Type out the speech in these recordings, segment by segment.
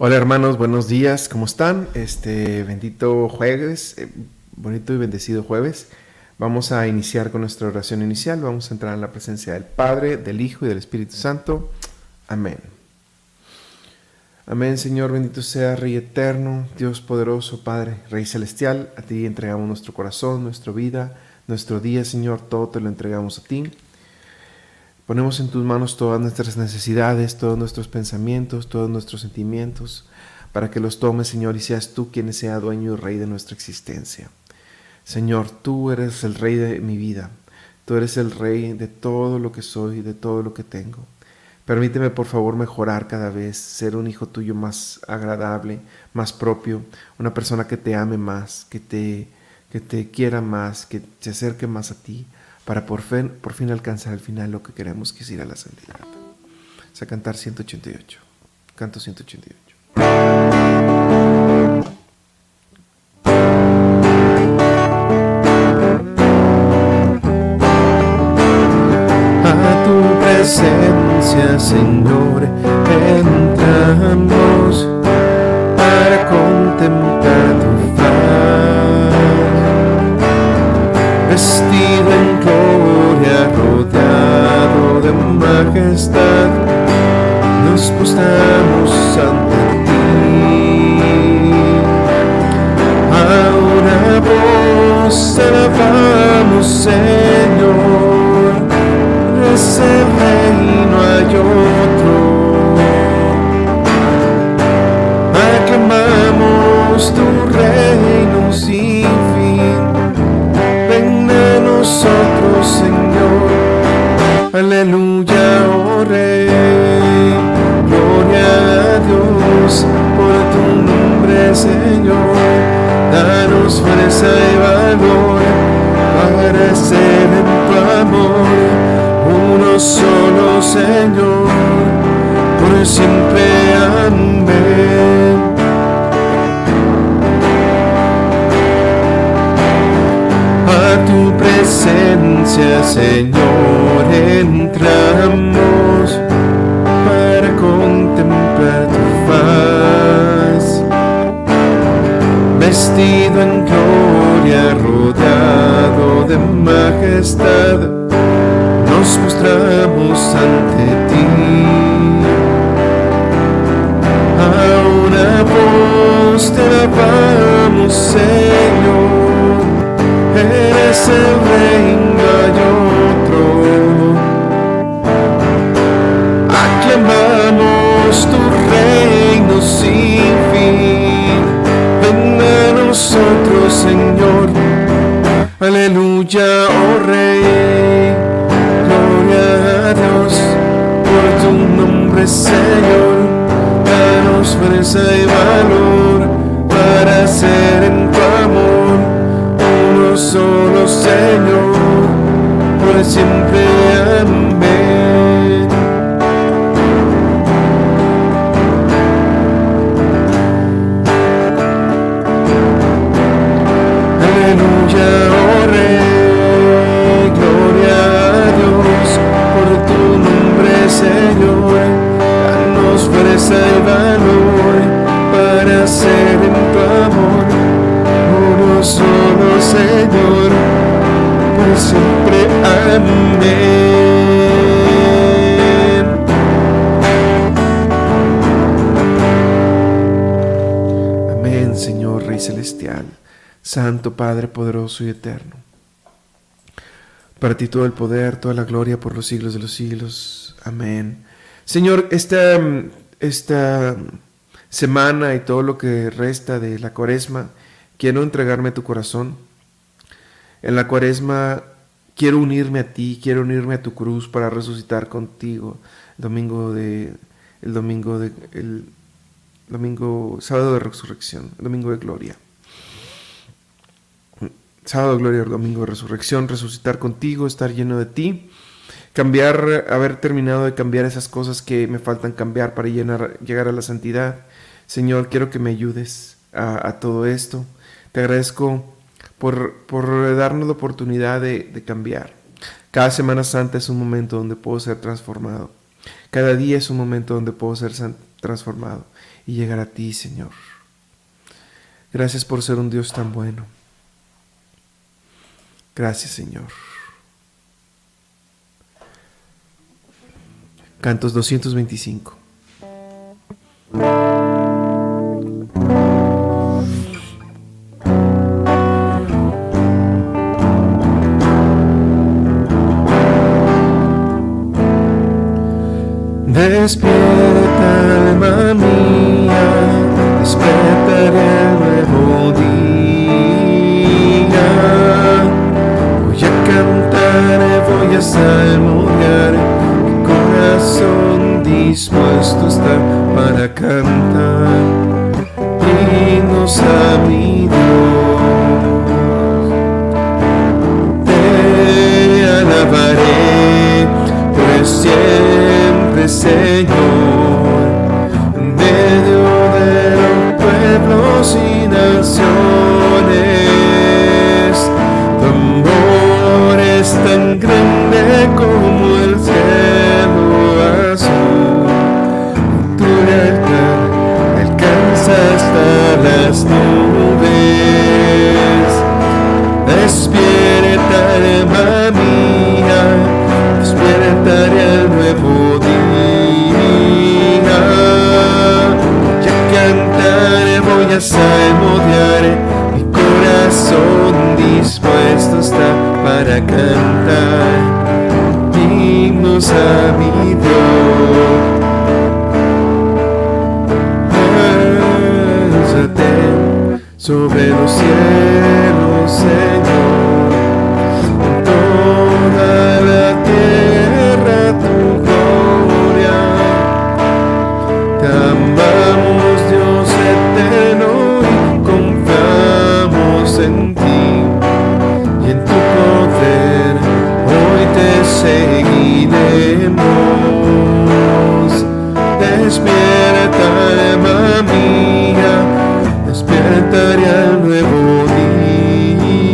Hola hermanos, buenos días, ¿cómo están? Este bendito jueves, eh, bonito y bendecido jueves. Vamos a iniciar con nuestra oración inicial, vamos a entrar en la presencia del Padre, del Hijo y del Espíritu Santo. Amén. Amén, Señor, bendito sea Rey eterno, Dios poderoso, Padre, Rey celestial, a ti entregamos nuestro corazón, nuestra vida, nuestro día, Señor, todo te lo entregamos a ti. Ponemos en tus manos todas nuestras necesidades, todos nuestros pensamientos, todos nuestros sentimientos, para que los tomes, Señor, y seas tú quien sea dueño y rey de nuestra existencia. Señor, tú eres el rey de mi vida, tú eres el rey de todo lo que soy, de todo lo que tengo. Permíteme, por favor, mejorar cada vez, ser un hijo tuyo más agradable, más propio, una persona que te ame más, que te, que te quiera más, que se acerque más a ti para por fin, por fin alcanzar al final lo que queremos que es ir a la santidad. O sea, cantar 188. Canto 188. A tu presencia, Señor, entramos majestad, nos postramos ante ti. Ahora vos alabamos, Señor, Señor, entramos para contemplar tu faz. Vestido en gloria, rodeado de majestad, nos mostramos ante ti. A una voz te alabamos, Señor eres el reino y otro. Aclamamos tu reino sin fin. Ven a nosotros, Señor. Aleluya, oh Rey. Gloria a Dios por tu nombre, Señor. Danos fuerza y valor para ser en tu amor solo Señor, por siempre amén. Santo Padre poderoso y eterno. Para ti todo el poder, toda la gloria por los siglos de los siglos. Amén. Señor, esta, esta semana y todo lo que resta de la cuaresma, quiero entregarme a tu corazón. En la cuaresma quiero unirme a ti, quiero unirme a tu cruz para resucitar contigo. El domingo de el domingo de el domingo sábado de resurrección, el domingo de gloria. Sábado gloria, domingo resurrección, resucitar contigo, estar lleno de ti, cambiar, haber terminado de cambiar esas cosas que me faltan cambiar para llenar, llegar a la santidad. Señor, quiero que me ayudes a, todo esto. Te agradezco por, por darnos la oportunidad de cambiar. Cada Semana Santa es un momento donde puedo ser transformado. Cada día es un momento donde puedo ser transformado. y llegar a ti, Señor. Gracias por ser un Dios tan bueno. Gracias, Señor. Cantos 225. Despierta, alma mía, voy a salmodiar, mi corazón dispuesto está para cantar himnos a mi Dios. Te alabaré, pues siempre Señor, en medio de los pueblos y naciones. Seguiremos. Despierta, alma mía, despertaré al nuevo día.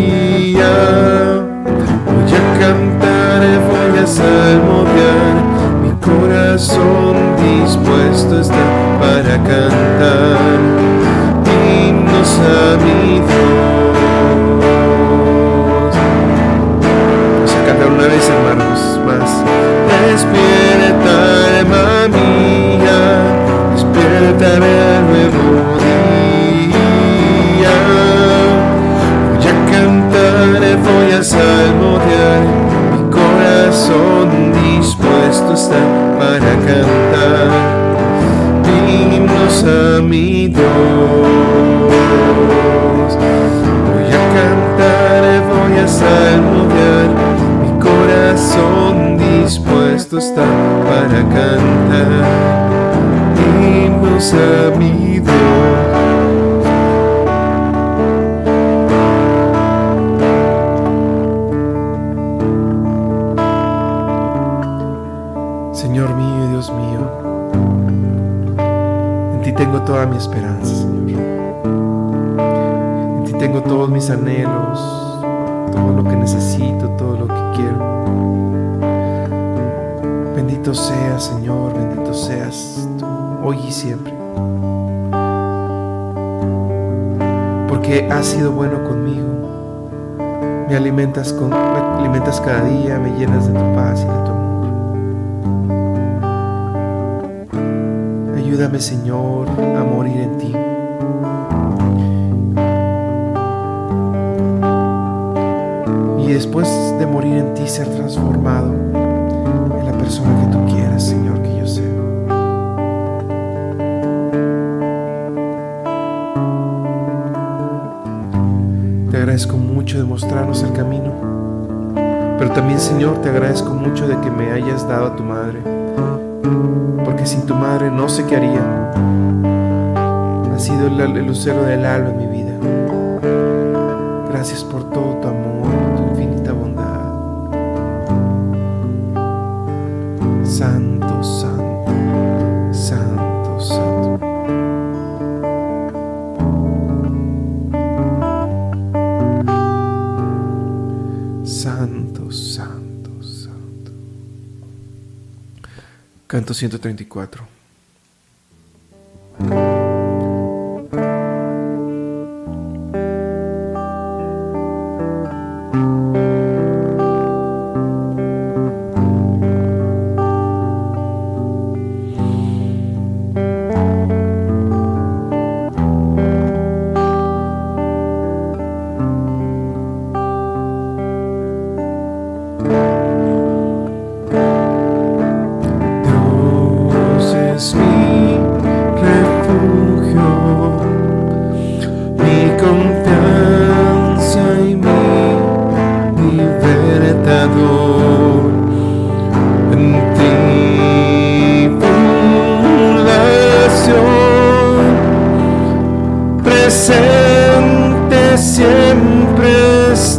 Voy a cantar, voy a salmodiar, mi corazón dispuesto está para cantar una vez, hermanos, más. Despierta, alma mía, despertaré al nuevo día. Voy a cantar, voy a salmodiar, mi corazón dispuesto está para cantar himnos a mi Dios. Está para cantar himnos a mi Dios. Señor mío y Dios mío, en ti tengo toda mi esperanza, Señor. En ti tengo todos mis anhelos, todo lo que necesito, Bendito seas, Señor, bendito seas tú, hoy y siempre. Porque has sido bueno conmigo. Me alimentas, con, me alimentas cada día, me llenas de tu paz y de tu amor. Ayúdame, Señor, a morir en ti. Y después de morir en ti, ser transformado persona que tú quieras, Señor, que yo sea. Te agradezco mucho de mostrarnos el camino. Pero también, Señor, te agradezco mucho de que me hayas dado a tu madre. Porque sin tu madre no sé qué haría. Ha sido el, el lucero del alma en mi vida. Gracias por todo Canto 134.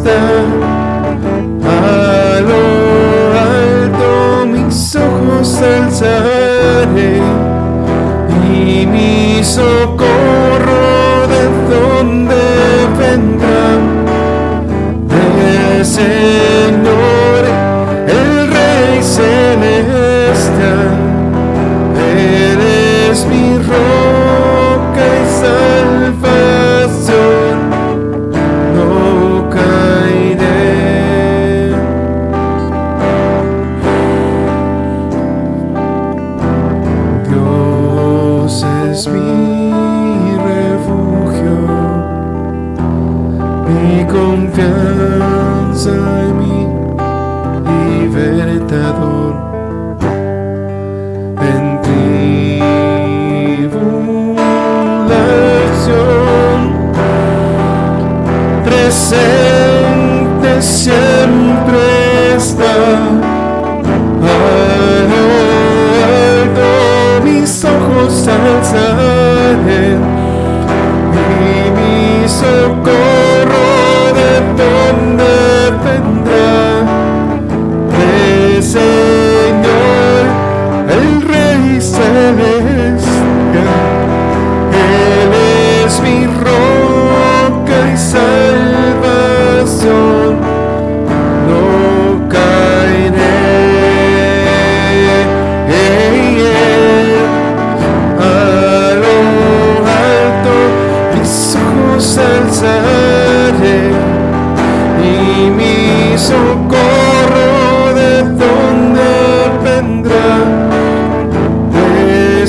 a lo alto mis ojos alzaré y mi socorro de donde vendrá de serce mimi soko socorro de donde vendrá. De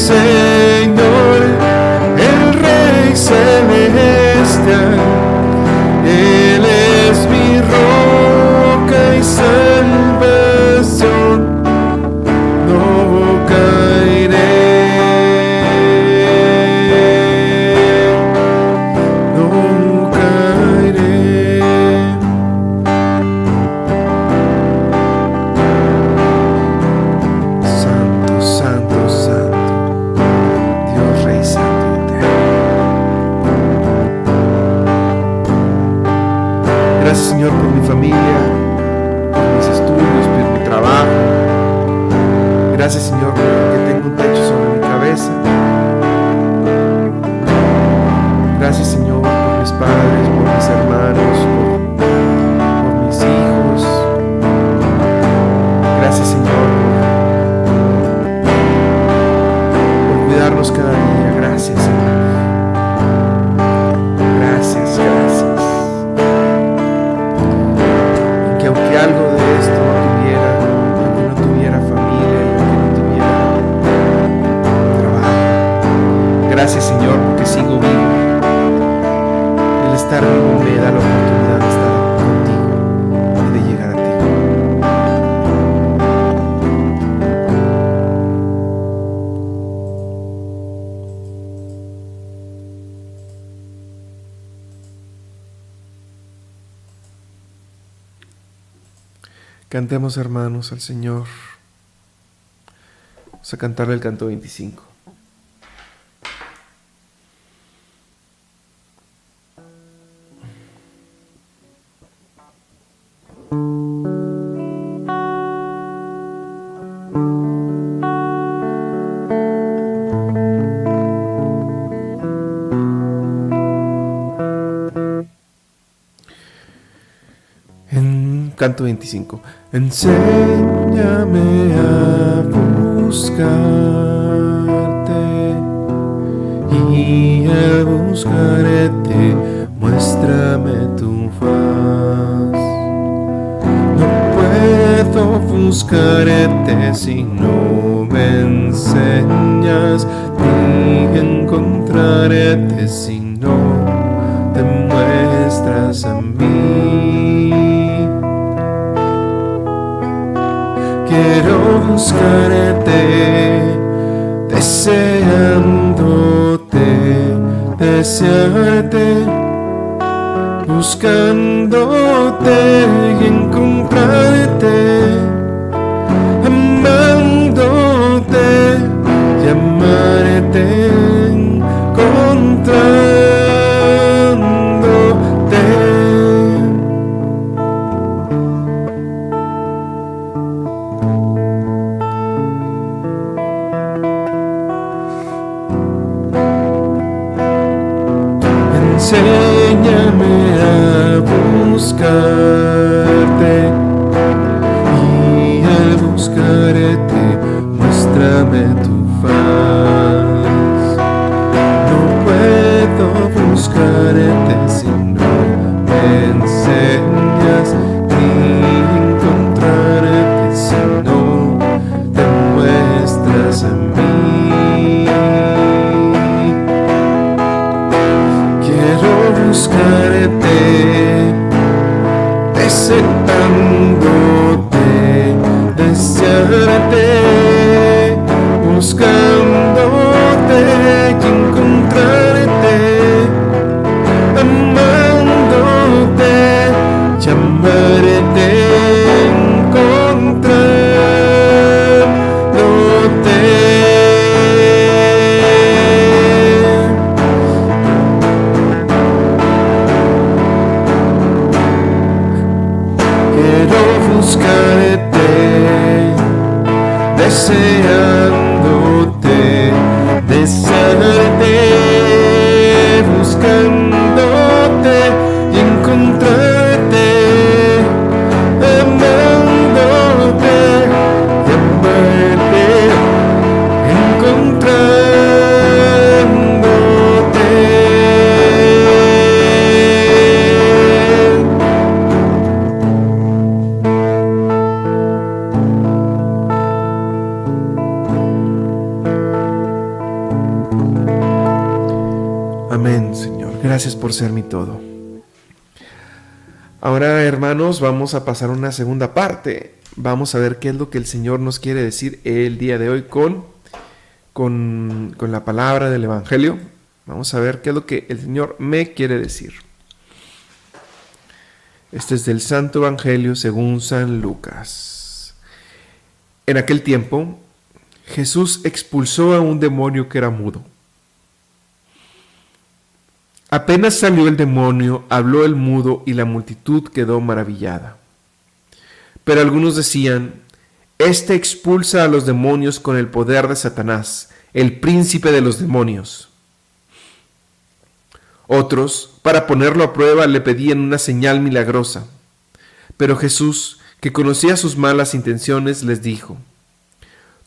Cantemos hermanos al Señor. Vamos a cantarle el canto 25. canto 25. Enséñame a buscarte y al buscarte muéstrame tu faz. No puedo buscarte si no me enseñas ni encontrarte si no te muestras a mí. quiero buscarte, deseándote, desearte, buscándote y encontrarte. Por ser mi todo. Ahora, hermanos, vamos a pasar a una segunda parte. Vamos a ver qué es lo que el Señor nos quiere decir el día de hoy con, con, con la palabra del Evangelio. Vamos a ver qué es lo que el Señor me quiere decir. Este es del Santo Evangelio según San Lucas. En aquel tiempo, Jesús expulsó a un demonio que era mudo. Apenas salió el demonio, habló el mudo y la multitud quedó maravillada. Pero algunos decían, Este expulsa a los demonios con el poder de Satanás, el príncipe de los demonios. Otros, para ponerlo a prueba, le pedían una señal milagrosa. Pero Jesús, que conocía sus malas intenciones, les dijo,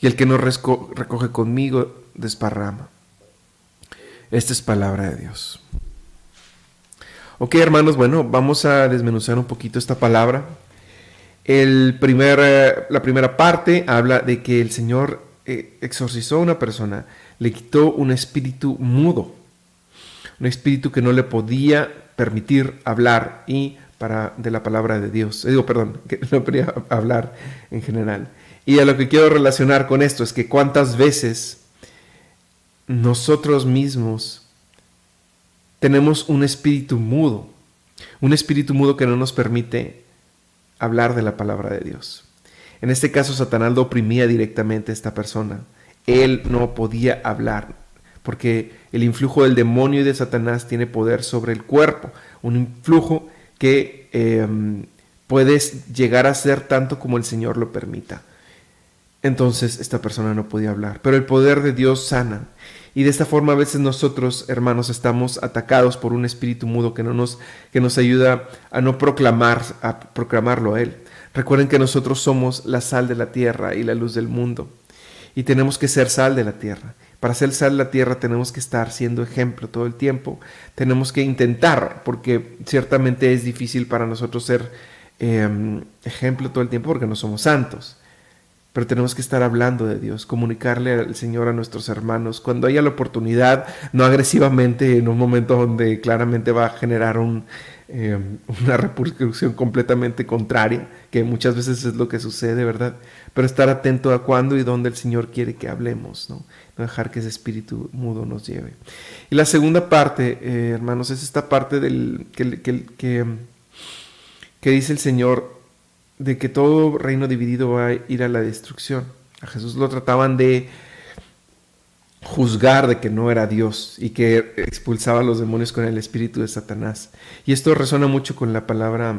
y el que no recoge conmigo desparrama. Esta es palabra de Dios. Ok, hermanos, bueno, vamos a desmenuzar un poquito esta palabra. El primer, eh, la primera parte habla de que el Señor eh, exorcizó a una persona, le quitó un espíritu mudo, un espíritu que no le podía permitir hablar y para de la palabra de Dios. Eh, Digo, perdón, que no podía hablar en general. Y a lo que quiero relacionar con esto es que cuántas veces nosotros mismos tenemos un espíritu mudo, un espíritu mudo que no nos permite hablar de la palabra de Dios. En este caso, Satanás lo oprimía directamente a esta persona. Él no podía hablar, porque el influjo del demonio y de Satanás tiene poder sobre el cuerpo, un influjo que eh, puede llegar a ser tanto como el Señor lo permita. Entonces esta persona no podía hablar, pero el poder de Dios sana. Y de esta forma a veces nosotros, hermanos, estamos atacados por un espíritu mudo que no nos que nos ayuda a no proclamar a proclamarlo a él. Recuerden que nosotros somos la sal de la tierra y la luz del mundo y tenemos que ser sal de la tierra. Para ser sal de la tierra tenemos que estar siendo ejemplo todo el tiempo. Tenemos que intentar, porque ciertamente es difícil para nosotros ser em, ejemplo todo el tiempo porque no somos santos. Pero tenemos que estar hablando de Dios, comunicarle al Señor a nuestros hermanos cuando haya la oportunidad, no agresivamente en un momento donde claramente va a generar em, una repercusión completamente contraria, que muchas veces es lo que sucede, ¿verdad? Pero estar atento a cuándo y dónde el Señor quiere que hablemos, ¿no? no dejar que ese espíritu mudo nos lleve. Y la segunda parte, eh, hermanos, es esta parte del que, que, que, dice el Señor de que todo reino dividido va a ir a la destrucción. A Jesús lo trataban de juzgar de que no era Dios y que expulsaba a los demonios con el espíritu de Satanás. Y esto resuena mucho con la palabra,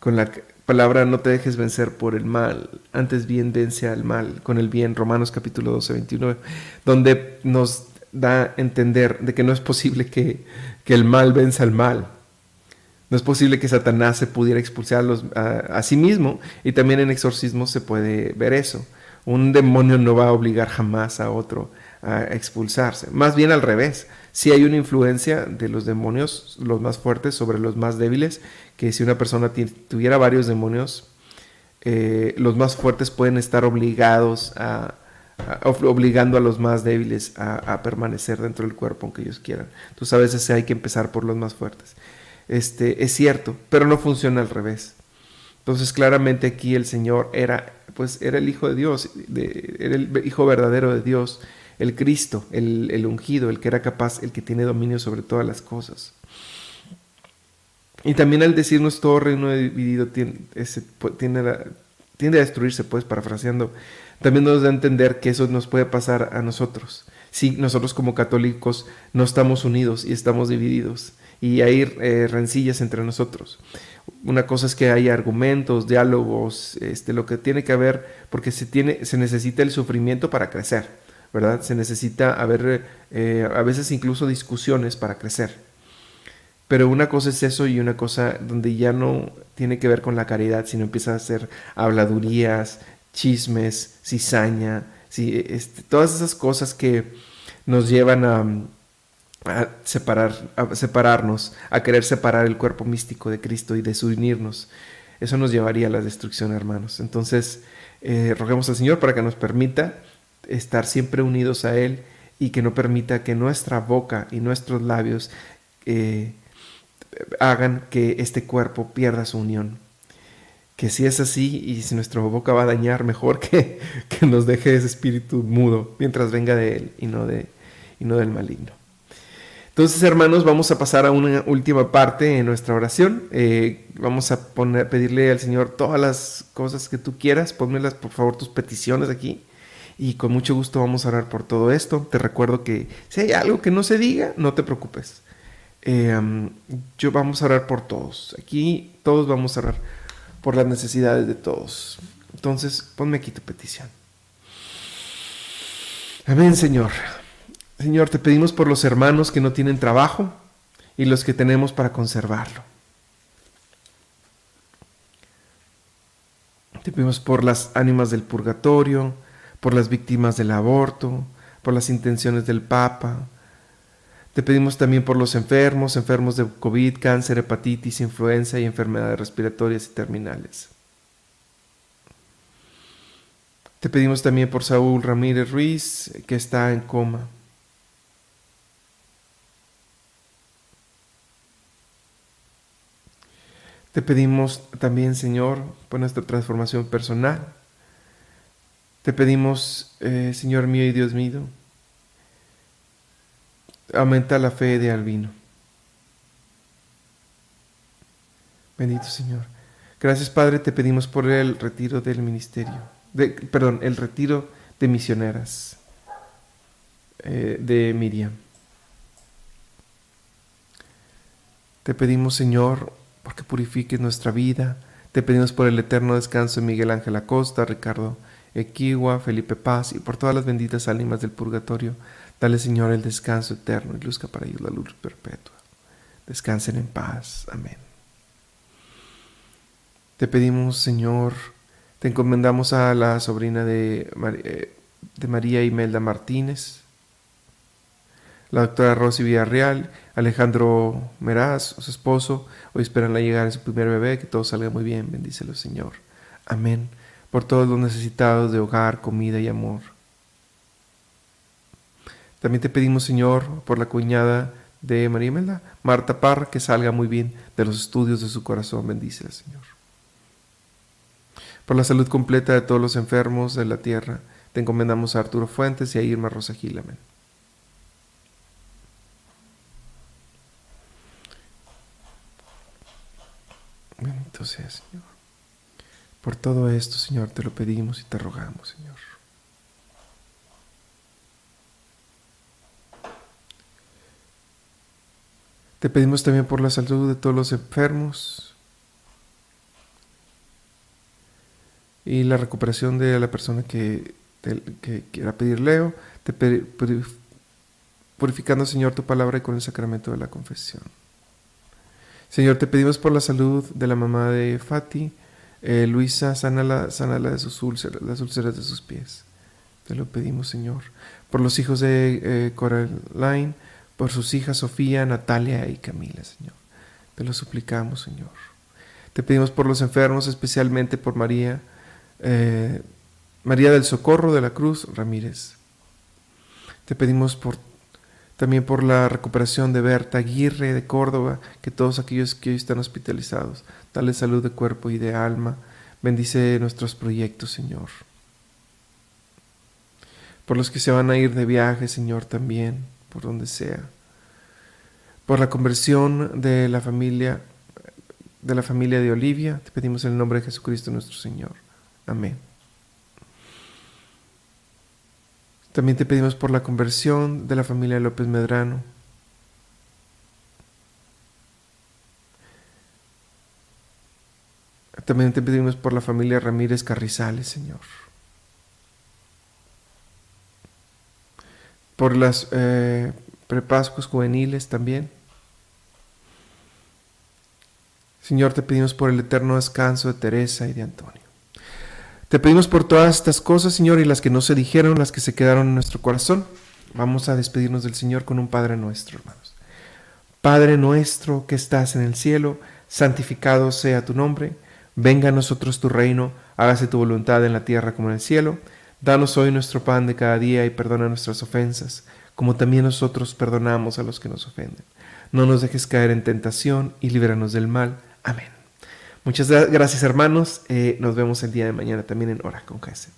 con la palabra no te dejes vencer por el mal, antes bien vence al mal con el bien, Romanos capítulo 12, 29, donde nos da a entender de que no es posible que, que el mal venza al mal. No es posible que Satanás se pudiera expulsar a, a, sí mismo y también en exorcismo se puede ver eso. Un demonio no va a obligar jamás a otro a expulsarse. Más bien al revés. Si hay una influencia de los demonios, los más fuertes, sobre los más débiles, que si una persona tuviera varios demonios, eh, los más fuertes pueden estar obligados a, obligando a los más débiles a, permanecer dentro del cuerpo aunque ellos quieran. Entonces a veces hay que empezar por los más fuertes. Este, es cierto, pero no funciona al revés. Entonces claramente aquí el Señor era, pues era el Hijo de Dios, era el Hijo verdadero de Dios, el Cristo, el, ungido, el que era capaz, el que tiene dominio sobre todas las cosas. Y también al decirnos todo reino dividido tiende, tiende, a, destruirse, pues, parafraseando, también nos da a entender que eso nos puede pasar a nosotros. Si nosotros como católicos no estamos unidos y estamos divididos y hay eh, rencillas entre nosotros. Una cosa es que hay argumentos, diálogos, este, lo que tiene que haber, porque se, tiene, se necesita el sufrimiento para crecer, ¿verdad? Se necesita haber, eh, a veces incluso discusiones para crecer. Pero una cosa es eso y una cosa donde ya no tiene que ver con la caridad, sino empieza a hacer habladurías, chismes, cizaña, este, todas esas cosas que nos llevan a, separar, a separarnos, a querer separar el cuerpo místico de Cristo y desunirnos. Eso nos llevaría a la destrucción, hermanos. Entonces, eh, roguemos al Señor para que nos permita estar siempre unidos a Él y que no permita que nuestra boca y nuestros labios eh, hagan que este cuerpo pierda su unión. Que si es así y si nuestra boca va a dañar, mejor que, que nos deje ese espíritu mudo mientras venga de él y no, de, y no del maligno. Entonces, hermanos, vamos a pasar a una última parte en nuestra oración. Eh, vamos a pedirle al Señor todas las cosas que tú quieras. Pónmelas, por favor, tus peticiones aquí. Y con mucho gusto vamos a orar por todo esto. Te recuerdo que si hay algo que no se diga, no te preocupes. Em, yo vamos a orar por todos. Aquí todos vamos a orar por las necesidades de todos. Entonces, ponme aquí tu petición. Amén, Señor. Señor, te pedimos por los hermanos que no tienen trabajo y los que tenemos para conservarlo. Te pedimos por las ánimas del purgatorio, por las víctimas del aborto, por las intenciones del Papa, te pedimos también por los enfermos, enfermos de COVID, cáncer, hepatitis, influenza y enfermedades respiratorias y terminales. Te pedimos también por Saúl Ramírez Ruiz, que está en coma. Te pedimos también, Señor, por nuestra transformación personal. Te pedimos, eh, Señor mío y Dios mío, aumenta la fe de Albino. Bendito Señor. Gracias Padre, te pedimos por el retiro del ministerio, perdón, el retiro de misioneras eh, de Miriam. Te pedimos Señor, porque purifiques nuestra vida. Te pedimos por el eterno descanso de Miguel Ángel Acosta, Ricardo Equigua, Felipe Paz y por todas las benditas ánimas del purgatorio Dale, Señor, el descanso eterno y luzca para ellos la luz perpetua. Descansen en paz. Amén. Te pedimos, Señor, te encomendamos a la sobrina de, eh, de María Imelda Martínez, la doctora Rosy Villarreal, Alejandro Meraz, su esposo. Hoy esperan la llegada de su primer bebé, que todo salga muy bien. Bendícelo, Señor. Amén. Por todos los necesitados de hogar, comida y amor. También te pedimos, Señor, por la cuñada de María Imelda, Marta Parra, que salga muy bien de los estudios de su corazón. Bendícela, Señor. Por la salud completa de todos los enfermos de la tierra, te encomendamos a Arturo Fuentes y a Irma Rosa Gil. Amén. Bendito sea, Señor. Por todo esto, Señor, te lo pedimos y te rogamos, Señor. Te pedimos también por la salud de todos los enfermos y la recuperación de la persona que, quiera pedir Leo, te purificando, Señor, tu palabra y con el sacramento de la confesión. Señor, te pedimos por la salud de la mamá de Fati, eh, Luisa, sánala, sánala de sus úlceras, las úlceras de sus pies. Te lo pedimos, Señor. Por los hijos de eh, Coraline, por sus hijas Sofía, Natalia y Camila, Señor. Te lo suplicamos, Señor. Te pedimos por los enfermos, especialmente por María, eh, María del Socorro de la Cruz Ramírez. Te pedimos por, también por la recuperación de Berta Aguirre de Córdoba, que todos aquellos que hoy están hospitalizados, dale salud de cuerpo y de alma. Bendice nuestros proyectos, Señor. Por los que se van a ir de viaje, Señor, también por donde sea. Por la conversión de la familia de la familia de Olivia, te pedimos en el nombre de Jesucristo nuestro Señor. Amén. También te pedimos por la conversión de la familia López Medrano. También te pedimos por la familia Ramírez Carrizales, Señor. por las eh, prepascos juveniles también. Señor, te pedimos por el eterno descanso de Teresa y de Antonio. Te pedimos por todas estas cosas, Señor, y las que no se dijeron, las que se quedaron en nuestro corazón. Vamos a despedirnos del Señor con un Padre nuestro, hermanos. Padre nuestro que estás en el cielo, santificado sea tu nombre. Venga a nosotros tu reino, hágase tu voluntad en la tierra como en el cielo. Danos hoy nuestro pan de cada día y perdona nuestras ofensas, como también nosotros perdonamos a los que nos ofenden. No nos dejes caer en tentación y líbranos del mal. Amén. Muchas gracias hermanos. Eh, nos vemos el día de mañana también en Hora con Jesús.